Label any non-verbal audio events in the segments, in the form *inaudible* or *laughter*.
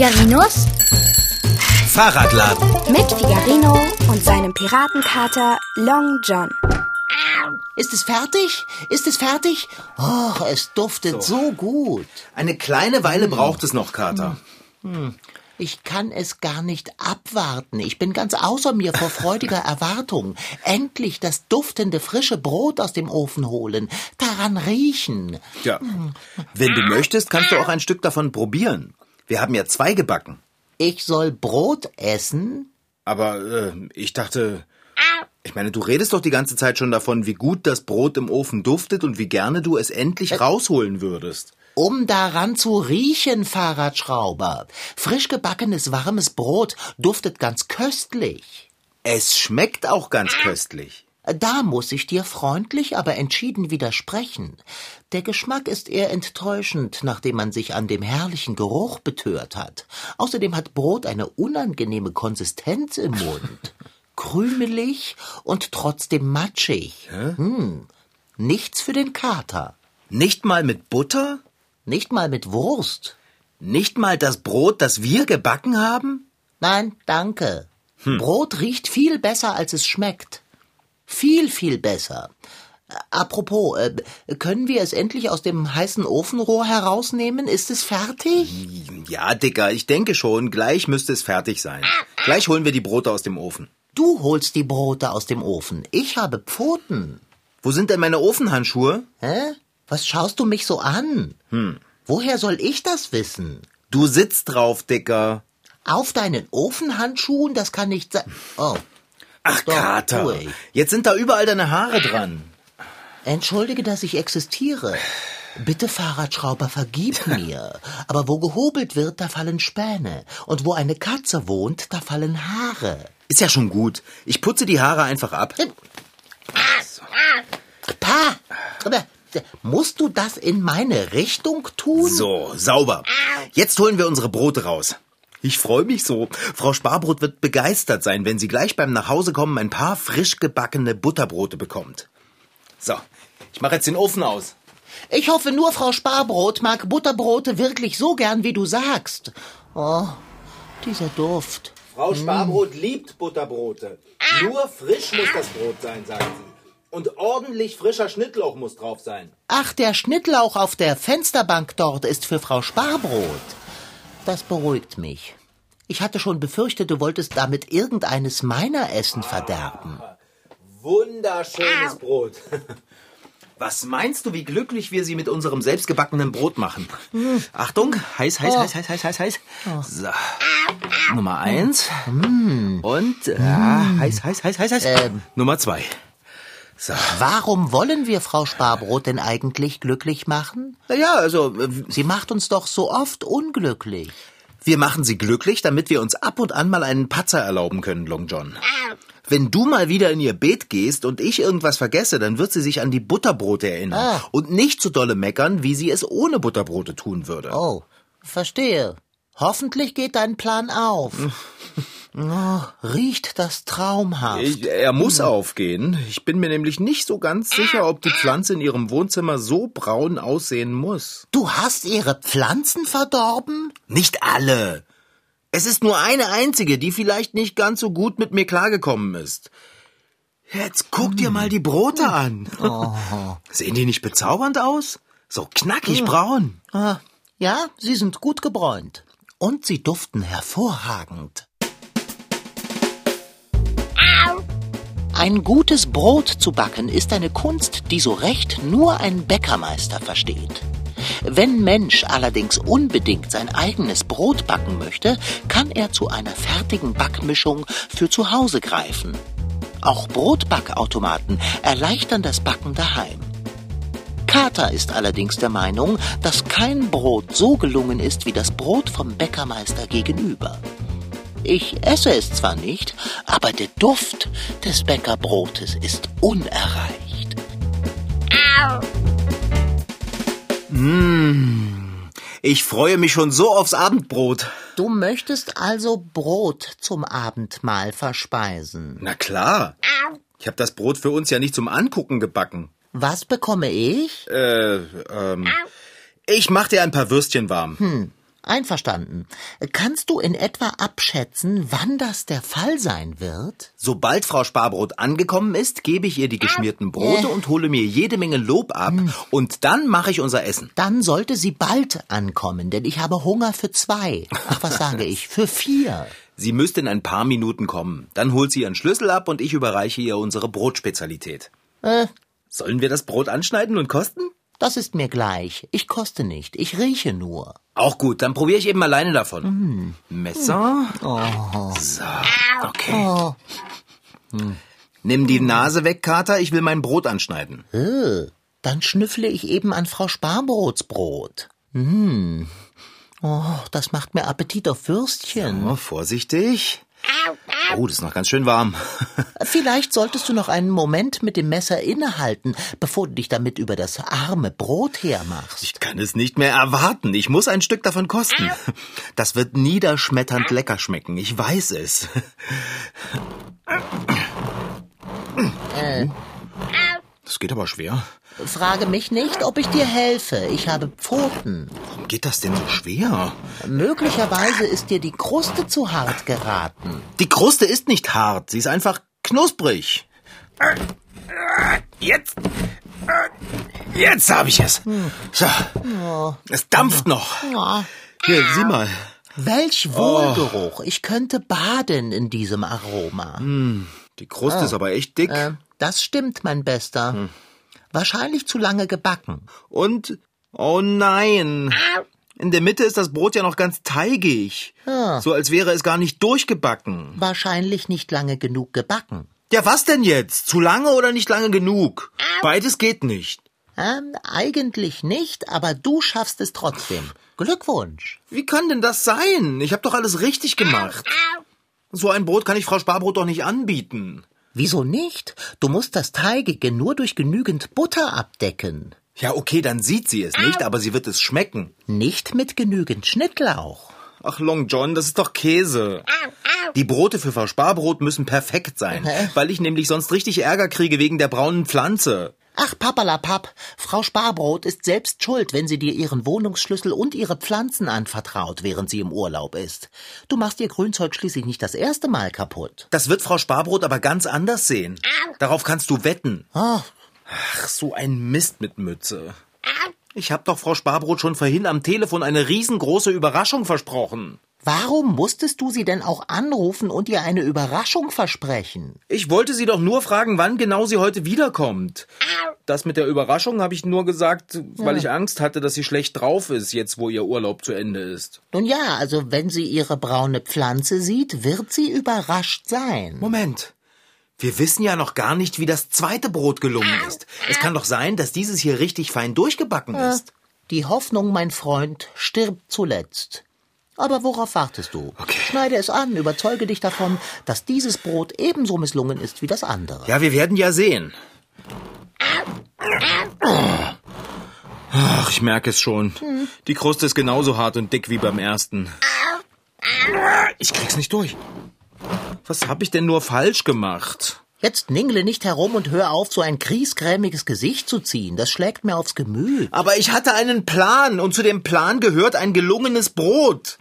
Figarinos Fahrradladen. mit Figarino und seinem Piratenkater Long John. Ist es fertig? Ist es fertig? Oh, es duftet so, gut. Eine kleine Weile braucht es noch, Kater. Ich kann es gar nicht abwarten. Ich bin ganz außer mir vor freudiger Erwartung. Endlich das duftende frische Brot aus dem Ofen holen, daran riechen. Ja. Wenn du möchtest, kannst du auch ein Stück davon probieren. Wir haben ja zwei gebacken. Ich soll Brot essen? Aber äh, ich dachte. Ich meine, du redest doch die ganze Zeit schon davon, wie gut das Brot im Ofen duftet und wie gerne du es endlich rausholen würdest. Um daran zu riechen, Fahrradschrauber. Frisch gebackenes warmes Brot duftet ganz köstlich. Es schmeckt auch ganz köstlich. Da muss ich dir freundlich, aber entschieden widersprechen. Der Geschmack ist eher enttäuschend, nachdem man sich an dem herrlichen Geruch betört hat. Außerdem hat Brot eine unangenehme Konsistenz im Mund. *laughs* Krümelig und trotzdem matschig. Hm. Nichts für den Kater. Nicht mal mit Butter? Nicht mal mit Wurst. Nicht mal das Brot, das wir gebacken haben? Nein, danke. Brot riecht viel besser, als es schmeckt. Viel, viel besser. Apropos, äh, können wir es endlich aus dem heißen Ofenrohr herausnehmen? Ist es fertig? Ja, Dicker, ich denke schon. Gleich müsste es fertig sein. Gleich holen wir die Brote aus dem Ofen. Du holst die Brote aus dem Ofen. Ich habe Pfoten. Wo sind denn meine Ofenhandschuhe? Hä? Was schaust du mich so an? Woher soll ich das wissen? Du sitzt drauf, Dicker. Auf deinen Ofenhandschuhen? Das kann nicht sein. Oh, Ach, Doch, Kater. Jetzt sind da überall deine Haare dran. Entschuldige, dass ich existiere. Bitte, Fahrradschrauber, vergib *laughs* mir. Aber wo gehobelt wird, da fallen Späne. Und wo eine Katze wohnt, da fallen Haare. Ist ja schon gut. Ich putze die Haare einfach ab. Pa! Aber, äh, musst du das in meine Richtung tun? So, sauber. Jetzt holen wir unsere Brote raus. Ich freue mich so. Frau Sparbrot wird begeistert sein, wenn sie gleich beim Nachhausekommen ein paar frisch gebackene Butterbrote bekommt. So, ich mache jetzt den Ofen aus. Ich hoffe nur, Frau Sparbrot mag Butterbrote wirklich so gern, wie du sagst. Oh, dieser Duft. Frau Sparbrot liebt Butterbrote. Nur frisch muss das Brot sein, sagt sie. Und ordentlich frischer Schnittlauch muss drauf sein. Ach, der Schnittlauch auf der Fensterbank dort ist für Frau Sparbrot. Das beruhigt mich. Ich hatte schon befürchtet, du wolltest damit irgendeines meiner Essen verderben. Wunderschönes Brot. *laughs* Was meinst du, wie glücklich wir sie mit unserem selbstgebackenen Brot machen? Achtung, heiß, heiß, heiß, heiß, heiß, heiß, heiß. So. Nummer eins. Und äh, heiß, heiß, heiß, heiß, heiß. Ähm. Nummer zwei. So. Warum wollen wir Frau Sparbrot denn eigentlich glücklich machen? Naja, also äh, Sie macht uns doch so oft unglücklich. wir machen sie glücklich, damit wir uns ab und an mal einen Patzer erlauben können, Long John. Wenn du mal wieder in ihr Beet gehst und ich irgendwas vergesse, dann wird sie sich an die Butterbrote erinnern Ah. und nicht so dolle meckern, wie sie es ohne Butterbrote tun würde. Oh, verstehe. Hoffentlich geht dein Plan auf. *laughs* Oh, riecht das traumhaft. Er muss aufgehen. Ich bin mir nämlich nicht so ganz sicher, ob die Pflanze in ihrem Wohnzimmer so braun aussehen muss. Du hast ihre Pflanzen verdorben? Nicht alle. Es ist nur eine einzige, die vielleicht nicht ganz so gut mit mir klargekommen ist. Jetzt guck dir mal die Brote an. Sehen die nicht bezaubernd aus? So knackig braun. Ah, ja, sie sind gut gebräunt. Und sie duften hervorragend. Ein gutes Brot zu backen ist eine Kunst, die so recht nur ein Bäckermeister versteht. Wenn Mensch allerdings unbedingt sein eigenes Brot backen möchte, kann er zu einer fertigen Backmischung für zu Hause greifen. Auch Brotbackautomaten erleichtern das Backen daheim. Kater ist allerdings der Meinung, dass kein Brot so gelungen ist wie das Brot vom Bäckermeister gegenüber. Ich esse es zwar nicht, aber der Duft des Bäckerbrotes ist unerreicht. Ich freue mich schon so aufs Abendbrot. Du möchtest also Brot zum Abendmahl verspeisen. Na klar. Ich habe das Brot für uns ja nicht zum Angucken gebacken. Was bekomme ich? Äh, ähm, ich mach dir ein paar Würstchen warm. Einverstanden. Kannst du in etwa abschätzen, wann das der Fall sein wird? Sobald Frau Sparbrot angekommen ist, gebe ich ihr die geschmierten Brote und hole mir jede Menge Lob ab. Und dann mache ich unser Essen. Dann sollte sie bald ankommen, denn ich habe Hunger für zwei. Ach, was sage ich? Für vier. Sie müsste in ein paar Minuten kommen. Dann holt sie ihren Schlüssel ab und ich überreiche ihr unsere Brotspezialität. Äh, Sollen wir das Brot anschneiden und kosten? Das ist mir gleich. Ich koste nicht, ich rieche nur. Auch gut, dann probiere ich eben alleine davon. Messer. So, okay. Nimm die Nase weg, Kater, ich will mein Brot anschneiden. Äh, dann schnüffle ich eben an Frau Sparbrots Brot. Hm. Oh, das macht mir Appetit auf Würstchen. Oh, vorsichtig. Oh, das ist noch ganz schön warm. *laughs* Vielleicht solltest du noch einen Moment mit dem Messer innehalten, bevor du dich damit über das arme Brot hermachst. Ich kann es nicht mehr erwarten. Ich muss ein Stück davon kosten. Das wird niederschmetternd lecker schmecken. Ich weiß es. Das geht aber schwer. Frage mich nicht, ob ich dir helfe. Ich habe Pfoten. Warum geht das denn so schwer? Möglicherweise ist dir die Kruste zu hart geraten. Die Kruste ist nicht hart. Sie ist einfach knusprig. Jetzt. Jetzt habe ich es. So. Es dampft noch. Hier, sieh mal. Welch Wohlgeruch. Ich könnte baden in diesem Aroma. Die Kruste ist aber echt dick. Äh, das stimmt, mein Bester. Wahrscheinlich zu lange gebacken. Und, oh nein. In der Mitte ist das Brot ja noch ganz teigig. So als wäre es gar nicht durchgebacken. Wahrscheinlich nicht lange genug gebacken. Ja, was denn jetzt? Zu lange oder nicht lange genug? Beides geht nicht. Ähm, eigentlich nicht, aber du schaffst es trotzdem. Glückwunsch. Wie kann denn das sein? Ich habe doch alles richtig gemacht. So ein Brot kann ich Frau Sparbrot doch nicht anbieten. Wieso nicht? Du musst das Teigige nur durch genügend Butter abdecken. Ja, okay, dann sieht sie es nicht, aber sie wird es schmecken. Nicht mit genügend Schnittlauch. Ach, Long John, das ist doch Käse. Die Brote für Frau Sparbrot müssen perfekt sein, weil ich nämlich sonst richtig Ärger kriege wegen der braunen Pflanze. Ach, Papperlapapp, Frau Sparbrot ist selbst schuld, wenn sie dir ihren Wohnungsschlüssel und ihre Pflanzen anvertraut, während sie im Urlaub ist. Du machst ihr Grünzeug schließlich nicht das erste Mal kaputt. Das wird Frau Sparbrot aber ganz anders sehen. Darauf kannst du wetten. Oh, Ach, so ein Mist mit Mütze. Ich hab doch Frau Sparbrot schon vorhin am Telefon eine riesengroße Überraschung versprochen. Warum musstest du sie denn auch anrufen und ihr eine Überraschung versprechen? Ich wollte sie doch nur fragen, wann genau sie heute wiederkommt. Das mit der Überraschung habe ich nur gesagt, weil ich Angst hatte, dass sie schlecht drauf ist, jetzt wo ihr Urlaub zu Ende ist. Nun ja, also wenn sie ihre braune Pflanze sieht, wird sie überrascht sein. Moment. Wir wissen ja noch gar nicht, wie das zweite Brot gelungen ist. Es kann doch sein, dass dieses hier richtig fein durchgebacken ist. Die Hoffnung, mein Freund, stirbt zuletzt. Aber worauf wartest du? Okay. Schneide es an, überzeuge dich davon, dass dieses Brot ebenso misslungen ist wie das andere. Ja, wir werden ja sehen. Ach, ich merke es schon. Die Kruste ist genauso hart und dick wie beim ersten. Ich krieg's nicht durch. Was hab ich denn nur falsch gemacht? Jetzt ningle nicht herum und hör auf, so ein kriesgrämiges Gesicht zu ziehen. Das schlägt mir aufs Gemüt. Aber ich hatte einen Plan und zu dem Plan gehört ein gelungenes Brot.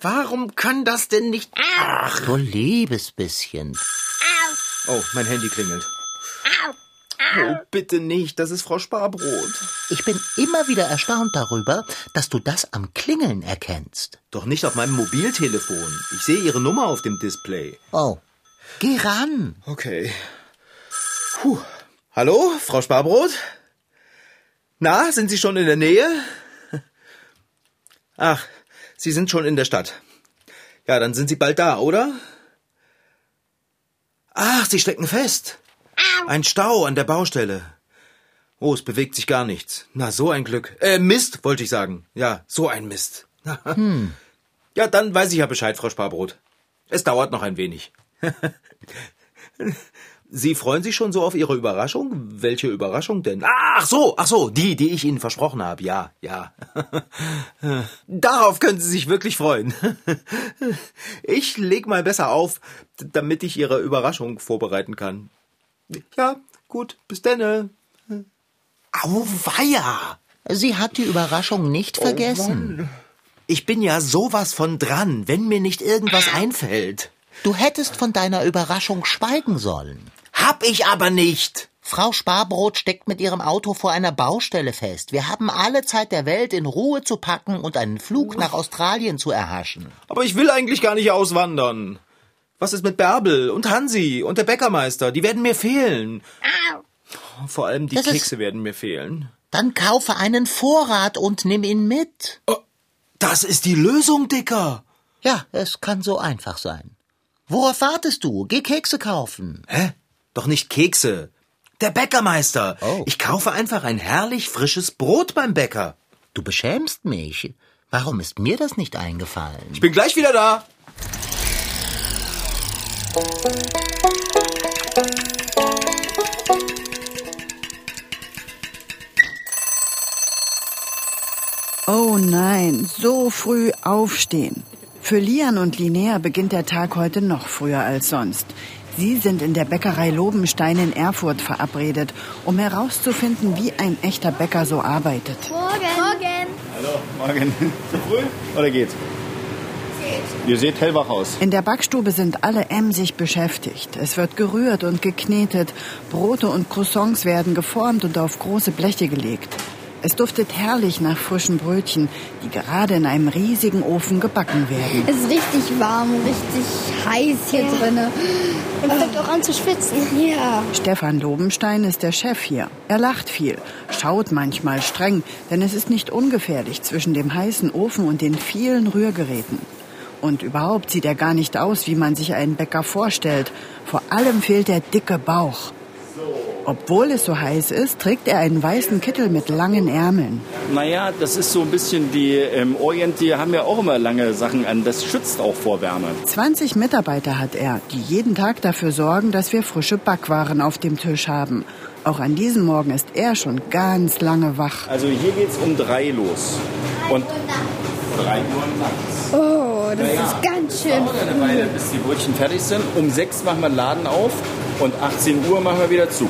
Warum kann das denn nicht... Ach. Du liebes bisschen. Oh, mein Handy klingelt. Oh, bitte nicht, das ist Frau Sparbrot. Ich bin immer wieder erstaunt darüber, dass du das am Klingeln erkennst. Doch nicht auf meinem Mobiltelefon. Ich sehe Ihre Nummer auf dem Display. Oh. Geh ran. Okay. Puh. Hallo, Frau Sparbrot? Na, sind Sie schon in der Nähe? Ach, Sie sind schon in der Stadt. Ja, dann sind Sie bald da, oder? Ach, Sie stecken fest. Ein Stau an der Baustelle. Oh, es bewegt sich gar nichts. Na, so ein Glück. Äh, Mist, wollte ich sagen. Ja, so ein Mist. *laughs* Ja, dann weiß ich ja Bescheid, Frau Sparbrot. Es dauert noch ein wenig. *laughs* Sie freuen sich schon so auf Ihre Überraschung? Welche Überraschung denn? Ach so, ach so, die, die ich Ihnen versprochen habe. Ja, ja. *laughs* Darauf können Sie sich wirklich freuen. *laughs* Ich leg mal besser auf, damit ich Ihre Überraschung vorbereiten kann. Ja, gut, bis denne. Auweia! Sie hat die Überraschung nicht vergessen. Ich bin ja sowas von dran, wenn mir nicht irgendwas einfällt. Du hättest von deiner Überraschung schweigen sollen. Hab ich aber nicht. Frau Sparbrot steckt mit ihrem Auto vor einer Baustelle fest. Wir haben alle Zeit der Welt, in Ruhe zu packen und einen Flug nach Australien zu erhaschen. Aber ich will eigentlich gar nicht auswandern. Was ist mit Bärbel und Hansi und der Bäckermeister? Die werden mir fehlen. Vor allem die Das ist- Kekse werden mir fehlen. Dann kaufe einen Vorrat und nimm ihn mit. Oh, das ist die Lösung, Dicker. Ja, es kann so einfach sein. Worauf wartest du? Geh Kekse kaufen. Hä? Doch nicht Kekse. Der Bäckermeister. Oh. Ich kaufe einfach ein herrlich frisches Brot beim Bäcker. Du beschämst mich. Warum ist mir das nicht eingefallen? Ich bin gleich wieder da. Oh nein, so früh aufstehen. Für Lian und Linnea beginnt der Tag heute noch früher als sonst. Sie sind in der Bäckerei Lobenstein in Erfurt verabredet, um herauszufinden, wie ein echter Bäcker so arbeitet. Morgen. Morgen. Hallo, morgen. Zu früh? Oder geht's? Ihr seht hellwach aus. In der Backstube sind alle emsig beschäftigt. Es wird gerührt und geknetet. Brote und Croissants werden geformt und auf große Bleche gelegt. Es duftet herrlich nach frischen Brötchen, die gerade in einem riesigen Ofen gebacken werden. Es ist richtig warm richtig heiß hier drinne. Und fängt auch an zu schwitzen. Ja. Stefan Lobenstein ist der Chef hier. Er lacht viel, schaut manchmal streng, denn es ist nicht ungefährlich zwischen dem heißen Ofen und den vielen Rührgeräten. Und überhaupt sieht er gar nicht aus, wie man sich einen Bäcker vorstellt. Vor allem fehlt der dicke Bauch. Obwohl es so heiß ist, trägt er einen weißen Kittel mit langen Ärmeln. Naja, das ist so ein bisschen die im Orient, die haben ja auch immer lange Sachen an. Das schützt auch vor Wärme. 20 Mitarbeiter hat er, die jeden Tag dafür sorgen, dass wir frische Backwaren auf dem Tisch haben. Auch an diesem Morgen ist er schon ganz lange wach. Also hier geht's um drei los. Und drei Uhr nachts. Oh, das ist ganz schön. Dauert eine Weile, bis die Brötchen fertig sind. Um sechs machen wir den Laden auf und 18 Uhr machen wir wieder zu.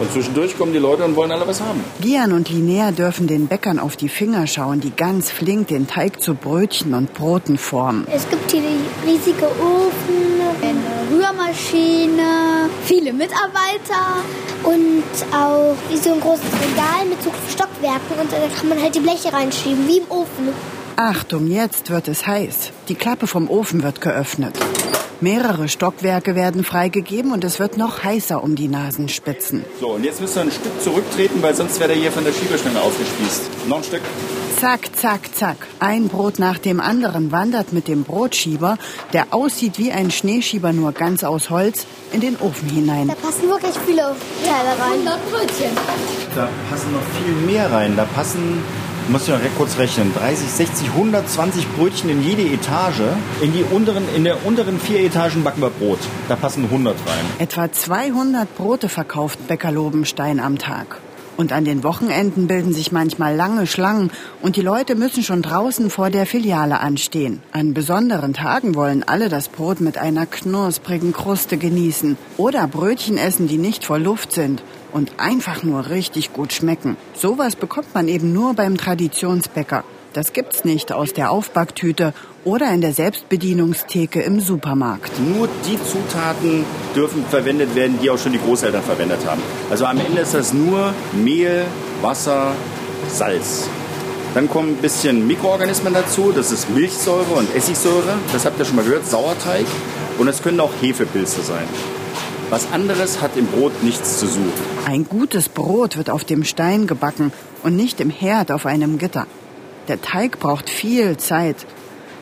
Und zwischendurch kommen die Leute und wollen alle was haben. Gian und Linnea dürfen den Bäckern auf die Finger schauen, die ganz flink den Teig zu Brötchen und Broten formen. Es gibt hier die riesige Ofen, eine Rührmaschine, viele Mitarbeiter und auch wie so ein großes Regal mit so Stockwerken und da kann man halt die Bleche reinschieben, wie im Ofen. Achtung, jetzt wird es heiß. Die Klappe vom Ofen wird geöffnet. Mehrere Stockwerke werden freigegeben und es wird noch heißer um die Nasenspitzen. So, und jetzt müsst ihr ein Stück zurücktreten, weil sonst wäre der hier von der Schiebestange aufgespießt. Noch ein Stück. Zack, zack, zack. Ein Brot nach dem anderen wandert mit dem Brotschieber, der aussieht wie ein Schneeschieber nur ganz aus Holz, in den Ofen hinein. Da passen wirklich viele Teile rein. 100 Brötchen. Da passen noch viel mehr rein. Da passen, muss ich noch kurz rechnen, 30, 60, 120 Brötchen in jede Etage. In, die unteren, in der unteren vier Etagen backen wir Brot. Da passen 100 rein. Etwa 200 Brote verkauft Bäcker Lobenstein am Tag. Und an den Wochenenden bilden sich manchmal lange Schlangen und die Leute müssen schon draußen vor der Filiale anstehen. An besonderen Tagen wollen alle das Brot mit einer knusprigen Kruste genießen oder Brötchen essen, die nicht vor Luft sind und einfach nur richtig gut schmecken. Sowas bekommt man eben nur beim Traditionsbäcker. Das gibt's nicht aus der Aufbacktüte oder in der Selbstbedienungstheke im Supermarkt. Nur die Zutaten dürfen verwendet werden, die auch schon die Großeltern verwendet haben. Also am Ende ist das nur Mehl, Wasser, Salz. Dann kommen ein bisschen Mikroorganismen dazu. Das ist Milchsäure und Essigsäure. Das habt ihr schon mal gehört. Sauerteig. Und es können auch Hefepilze sein. Was anderes hat im Brot nichts zu suchen. Ein gutes Brot wird auf dem Stein gebacken und nicht im Herd auf einem Gitter. Der Teig braucht viel Zeit.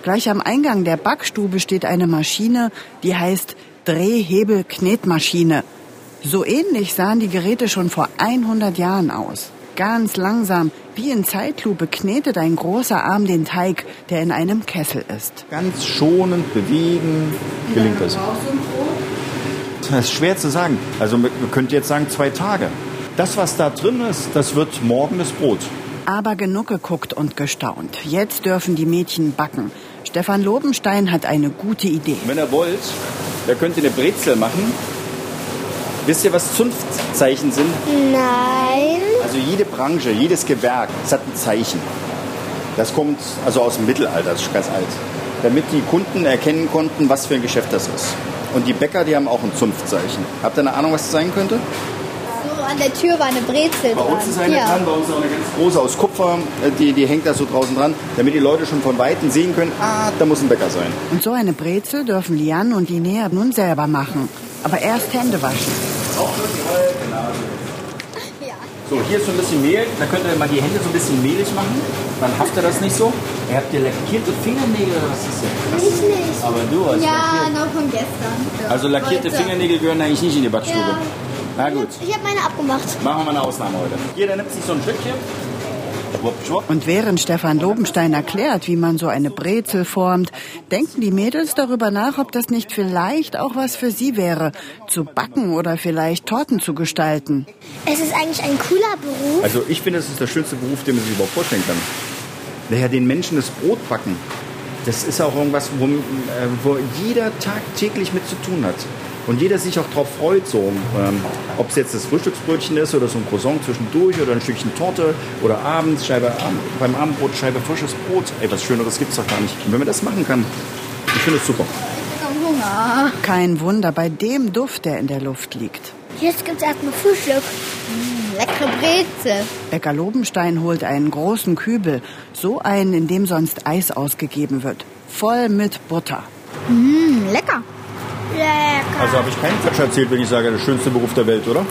Gleich am Eingang der Backstube steht eine Maschine, die heißt Drehhebel-Knetmaschine. So ähnlich sahen die Geräte schon vor 100 Jahren aus. Ganz langsam, wie in Zeitlupe, knetet ein großer Arm den Teig, der in einem Kessel ist. Ganz schonend bewegen gelingt das. Das ist schwer zu sagen. Also man könnte jetzt sagen zwei Tage. Das, was da drin ist, das wird morgen das Brot. Aber genug geguckt und gestaunt. Jetzt dürfen die Mädchen backen. Stefan Lobenstein hat eine gute Idee. Wenn ihr wollt, da könnt ihr eine Brezel machen. Wisst ihr, was Zunftzeichen sind? Nein. Also jede Branche, jedes Gewerk, das hat ein Zeichen. Das kommt also aus dem Mittelalter, das ist ganz alt. Damit die Kunden erkennen konnten, was für ein Geschäft das ist. Und die Bäcker, die haben auch ein Zunftzeichen. Habt ihr eine Ahnung, was das sein könnte? So an der Tür war eine Brezel Bei dran. uns ist eine ja. dran, bei uns ist auch eine ganz große aus Kupfer. Äh, Die, die hängt da so draußen dran, damit die Leute schon von Weitem sehen können, ah, da muss ein Bäcker sein. Und so eine Brezel dürfen Liane und Linnea nun selber machen. Aber erst Hände waschen. Ja. So, hier ist so ein bisschen Mehl. Da könnt ihr mal die Hände so ein bisschen mehlig machen. Dann haftet das nicht so. Ihr habt ihr lackierte Fingernägel oder was ist das? Ich nicht. Aber du hast Ja, lackiert. noch von gestern. Also lackierte Heute. Fingernägel gehören eigentlich nicht in die Backstube. Ja. Na gut, Ich habe meine abgemacht. machen wir mal eine Ausnahme heute. Jeder nimmt sich so ein Stückchen. Und während Stefan Lobenstein erklärt, wie man so eine Brezel formt, denken die Mädels darüber nach, ob das nicht vielleicht auch was für sie wäre, zu backen oder vielleicht Torten zu gestalten. Es ist eigentlich ein cooler Beruf. Also ich finde, das ist der schönste Beruf, den man sich überhaupt vorstellen kann. Naja, den Menschen das Brot backen, das ist auch irgendwas, wo, äh, wo jeder tagtäglich mit zu tun hat. Und jeder sich auch darauf freut, so, ähm, ob es jetzt das Frühstücksbrötchen ist oder so ein Croissant zwischendurch oder ein Stückchen Torte oder abends Scheibe, beim Abendbrot Scheibe frisches Brot. Ey, was Schöneres gibt's doch gar nicht. Und wenn man das machen kann, ich finde es super. Hunger. Kein Wunder bei dem Duft, der in der Luft liegt. Jetzt gibt's erstmal Frühstück. Mm, leckere Brezel. Bäcker Lobenstein holt einen großen Kübel, so einen, in dem sonst Eis ausgegeben wird, voll mit Butter. Mm, lecker. Lecker. Also habe ich keinen Quatsch erzählt, wenn ich sage, der schönste Beruf der Welt, oder?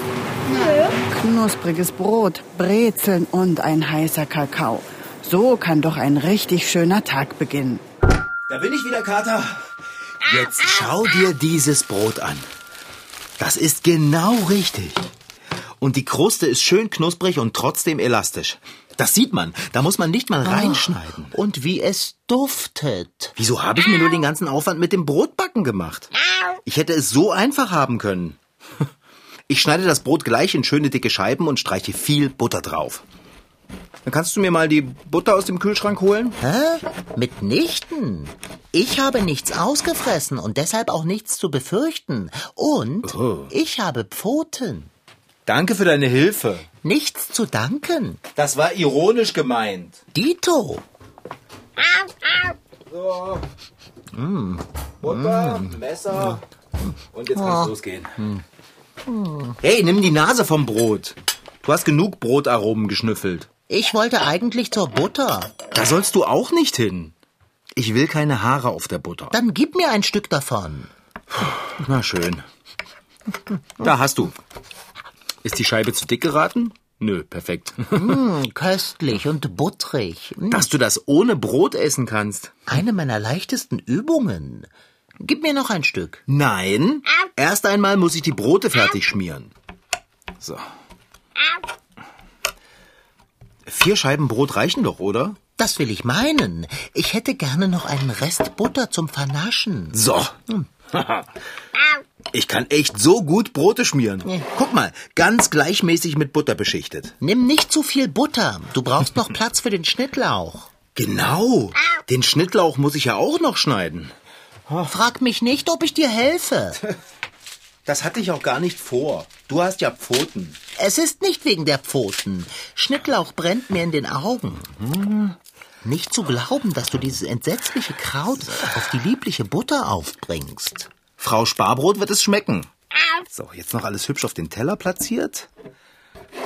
Knuspriges Brot, Brezeln und ein heißer Kakao. So kann doch ein richtig schöner Tag beginnen. Da bin ich wieder, Kater. Jetzt schau dir dieses Brot an. Das ist genau richtig. Und die Kruste ist schön knusprig und trotzdem elastisch. Das sieht man. Da muss man nicht mal reinschneiden. Und wie es duftet. Wieso habe ich mir nur den ganzen Aufwand mit dem Brotbacken gemacht? Ich hätte es so einfach haben können. *laughs* Ich schneide das Brot gleich in schöne dicke Scheiben und streiche viel Butter drauf. Dann kannst du mir mal die Butter aus dem Kühlschrank holen? Hä? Mitnichten. Ich habe nichts ausgefressen und deshalb auch nichts zu befürchten. Und ich habe Pfoten. Danke für deine Hilfe. Nichts zu danken. Das war ironisch gemeint. Dito. Butter, Messer. Und jetzt kann es losgehen. Hey, nimm die Nase vom Brot. Du hast genug Brotaromen geschnüffelt. Ich wollte eigentlich zur Butter. Da sollst du auch nicht hin. Ich will keine Haare auf der Butter. Dann gib mir ein Stück davon. Na schön. Da hast du. Ist die Scheibe zu dick geraten? Nö, perfekt. *laughs* Hm, köstlich und butterig. Hm, Dass du das ohne Brot essen kannst. Eine meiner leichtesten Übungen. Gib mir noch ein Stück. Nein. Erst einmal muss ich die Brote fertig schmieren. So. Vier Scheiben Brot reichen doch, oder? Das will ich meinen. Ich hätte gerne noch einen Rest Butter zum Vernaschen. So. *laughs* Ich kann echt so gut Brote schmieren. Guck mal, ganz gleichmäßig mit Butter beschichtet. Nimm nicht zu viel Butter. Du brauchst noch Platz für den Schnittlauch. Genau. Den Schnittlauch muss ich ja auch noch schneiden. Frag mich nicht, ob ich dir helfe. *laughs* Das hatte ich auch gar nicht vor. Du hast ja Pfoten. Es ist nicht wegen der Pfoten. Schnittlauch brennt mir in den Augen. Hm. Nicht zu glauben, dass du dieses entsetzliche Kraut auf die liebliche Butter aufbringst. Frau Sparbrot wird es schmecken. So, jetzt noch alles hübsch auf den Teller platziert.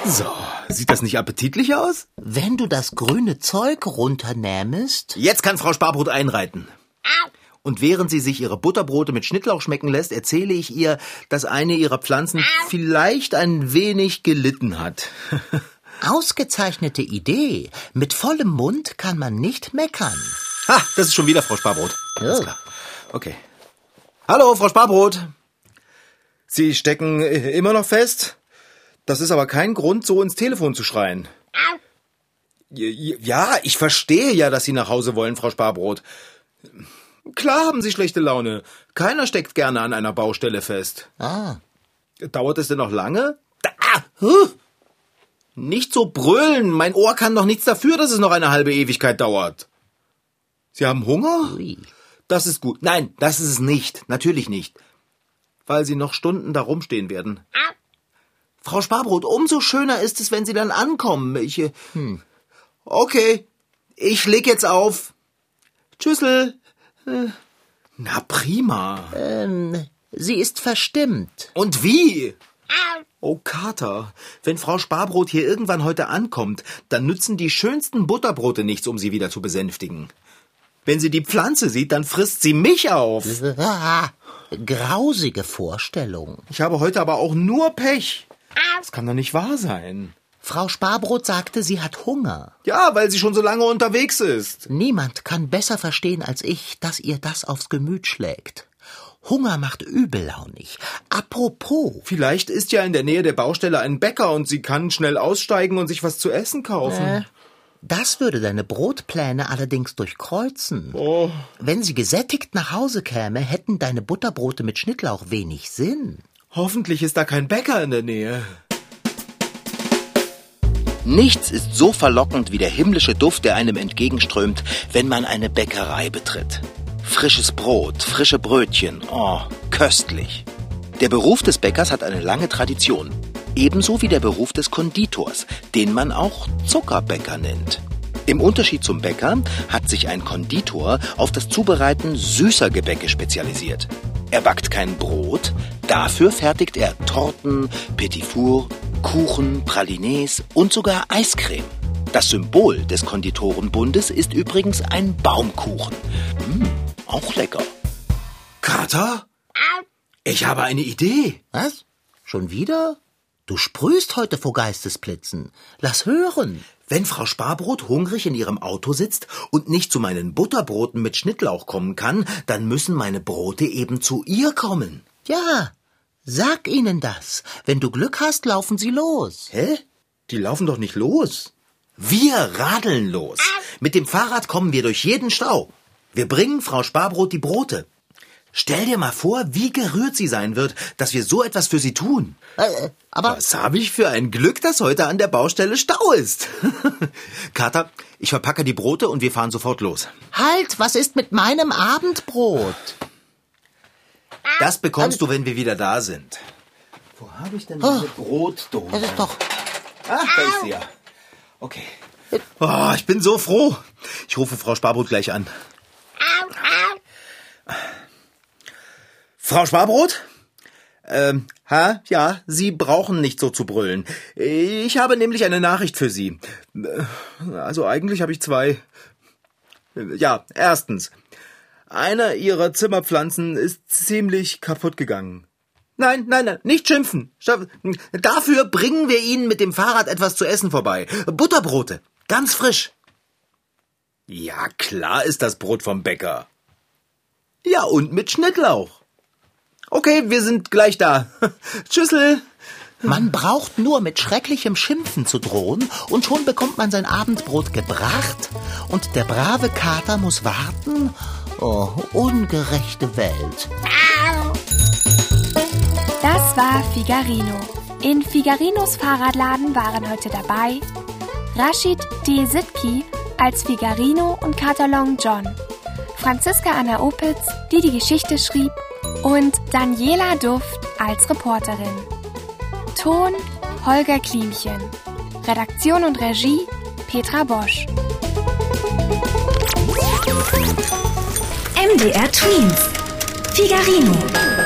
So, sieht das nicht appetitlich aus? Wenn du das grüne Zeug runternähmest, Jetzt kann Frau Sparbrot einreiten. Und während sie sich ihre Butterbrote mit Schnittlauch schmecken lässt, erzähle ich ihr, dass eine ihrer Pflanzen vielleicht ein wenig gelitten hat. *laughs* ausgezeichnete Idee. Mit vollem Mund kann man nicht meckern. Ha, das ist schon wieder Frau Sparbrot. Alles Oh. klar. Okay. Hallo, Frau Sparbrot. Sie stecken immer noch fest? Das ist aber kein Grund, so ins Telefon zu schreien. Ja, ich verstehe ja, dass Sie nach Hause wollen, Frau Sparbrot. Klar haben Sie schlechte Laune. Keiner steckt gerne an einer Baustelle fest. Ah, Dauert es denn noch lange? Ah. Nicht so brüllen. Mein Ohr kann doch nichts dafür, dass es noch eine halbe Ewigkeit dauert. Sie haben Hunger? ui. Das ist gut. Nein, das ist es nicht. Natürlich nicht. Weil Sie noch Stunden da rumstehen werden. Frau Sparbrot, umso schöner ist es, wenn Sie dann ankommen. Ich, äh, okay. Ich leg jetzt auf. Tschüssel. Äh, Na prima. Ähm, sie ist verstimmt. Und wie? Oh, Kater, wenn Frau Sparbrot hier irgendwann heute ankommt, dann nützen die schönsten Butterbrote nichts, um sie wieder zu besänftigen. Wenn sie die Pflanze sieht, dann frisst sie mich auf. *laughs* Grausige Vorstellung. Ich habe heute aber auch nur Pech. Das kann doch nicht wahr sein. Frau Sparbrot sagte, sie hat Hunger. Ja, weil sie schon so lange unterwegs ist. Niemand kann besser verstehen als ich, dass ihr das aufs Gemüt schlägt. Hunger macht übellaunig. Apropos. Vielleicht ist ja in der Nähe der Baustelle ein Bäcker und sie kann schnell aussteigen und sich was zu essen kaufen. Äh, das würde deine Brotpläne allerdings durchkreuzen. Oh. Wenn sie gesättigt nach Hause käme, hätten deine Butterbrote mit Schnittlauch wenig Sinn. Hoffentlich ist da kein Bäcker in der Nähe. Nichts ist so verlockend wie der himmlische Duft, der einem entgegenströmt, wenn man eine Bäckerei betritt. Frisches Brot, frische Brötchen, oh, köstlich. Der Beruf des Bäckers hat eine lange Tradition. Ebenso wie der Beruf des Konditors, den man auch Zuckerbäcker nennt. Im Unterschied zum Bäcker hat sich ein Konditor auf das Zubereiten süßer Gebäcke spezialisiert. Er backt kein Brot, dafür fertigt er Torten, Petit Four, Kuchen, Pralines und sogar Eiscreme. Das Symbol des Konditorenbundes ist übrigens ein Baumkuchen. Mmh, auch lecker. Kater? Ich habe eine Idee. Was? Schon wieder? Du sprühst heute vor Geistesblitzen. Lass hören. Wenn Frau Sparbrot hungrig in ihrem Auto sitzt und nicht zu meinen Butterbroten mit Schnittlauch kommen kann, dann müssen meine Brote eben zu ihr kommen. Ja, sag ihnen das. Wenn du Glück hast, laufen sie los. Hä? Die laufen doch nicht los. Wir radeln los. Mit dem Fahrrad kommen wir durch jeden Stau. Wir bringen Frau Sparbrot die Brote. Stell dir mal vor, wie gerührt sie sein wird, dass wir so etwas für sie tun. Äh, aber Was habe ich für ein Glück, dass heute an der Baustelle Stau ist. *laughs* Kater, ich verpacke die Brote und wir fahren sofort los. halt, was ist mit meinem Abendbrot? Das bekommst du, wenn wir wieder da sind. Wo habe ich denn meine Brotdose? Das ist doch. Ah, da ist sie ja. Okay. Oh, ich bin so froh. Ich rufe Frau Sparbrot gleich an. Frau Sparbrot? Ähm, ha? Ja, Sie brauchen nicht so zu brüllen. Ich habe nämlich eine Nachricht für Sie. Also eigentlich habe ich zwei. Ja, erstens. Einer Ihrer Zimmerpflanzen ist ziemlich kaputt gegangen. Nein, nein, nein, nicht schimpfen. Dafür bringen wir Ihnen mit dem Fahrrad etwas zu essen vorbei. Butterbrote, ganz frisch. Ja, klar ist das Brot vom Bäcker. Ja, und mit Schnittlauch. Okay, wir sind gleich da. *laughs* Tschüssel. Man braucht nur mit schrecklichem Schimpfen zu drohen und schon bekommt man sein Abendbrot gebracht und der brave Kater muss warten. Oh, ungerechte Welt. Das war Figarino. In Figarinos Fahrradladen waren heute dabei Rashid D. Sitki als Figarino und Katalon John, Franziska Anna Opitz, die die Geschichte schrieb, und Daniela Duft als Reporterin. Ton Holger Klimchen. Redaktion und Regie Petra Bosch. MDR Twins. Figarino.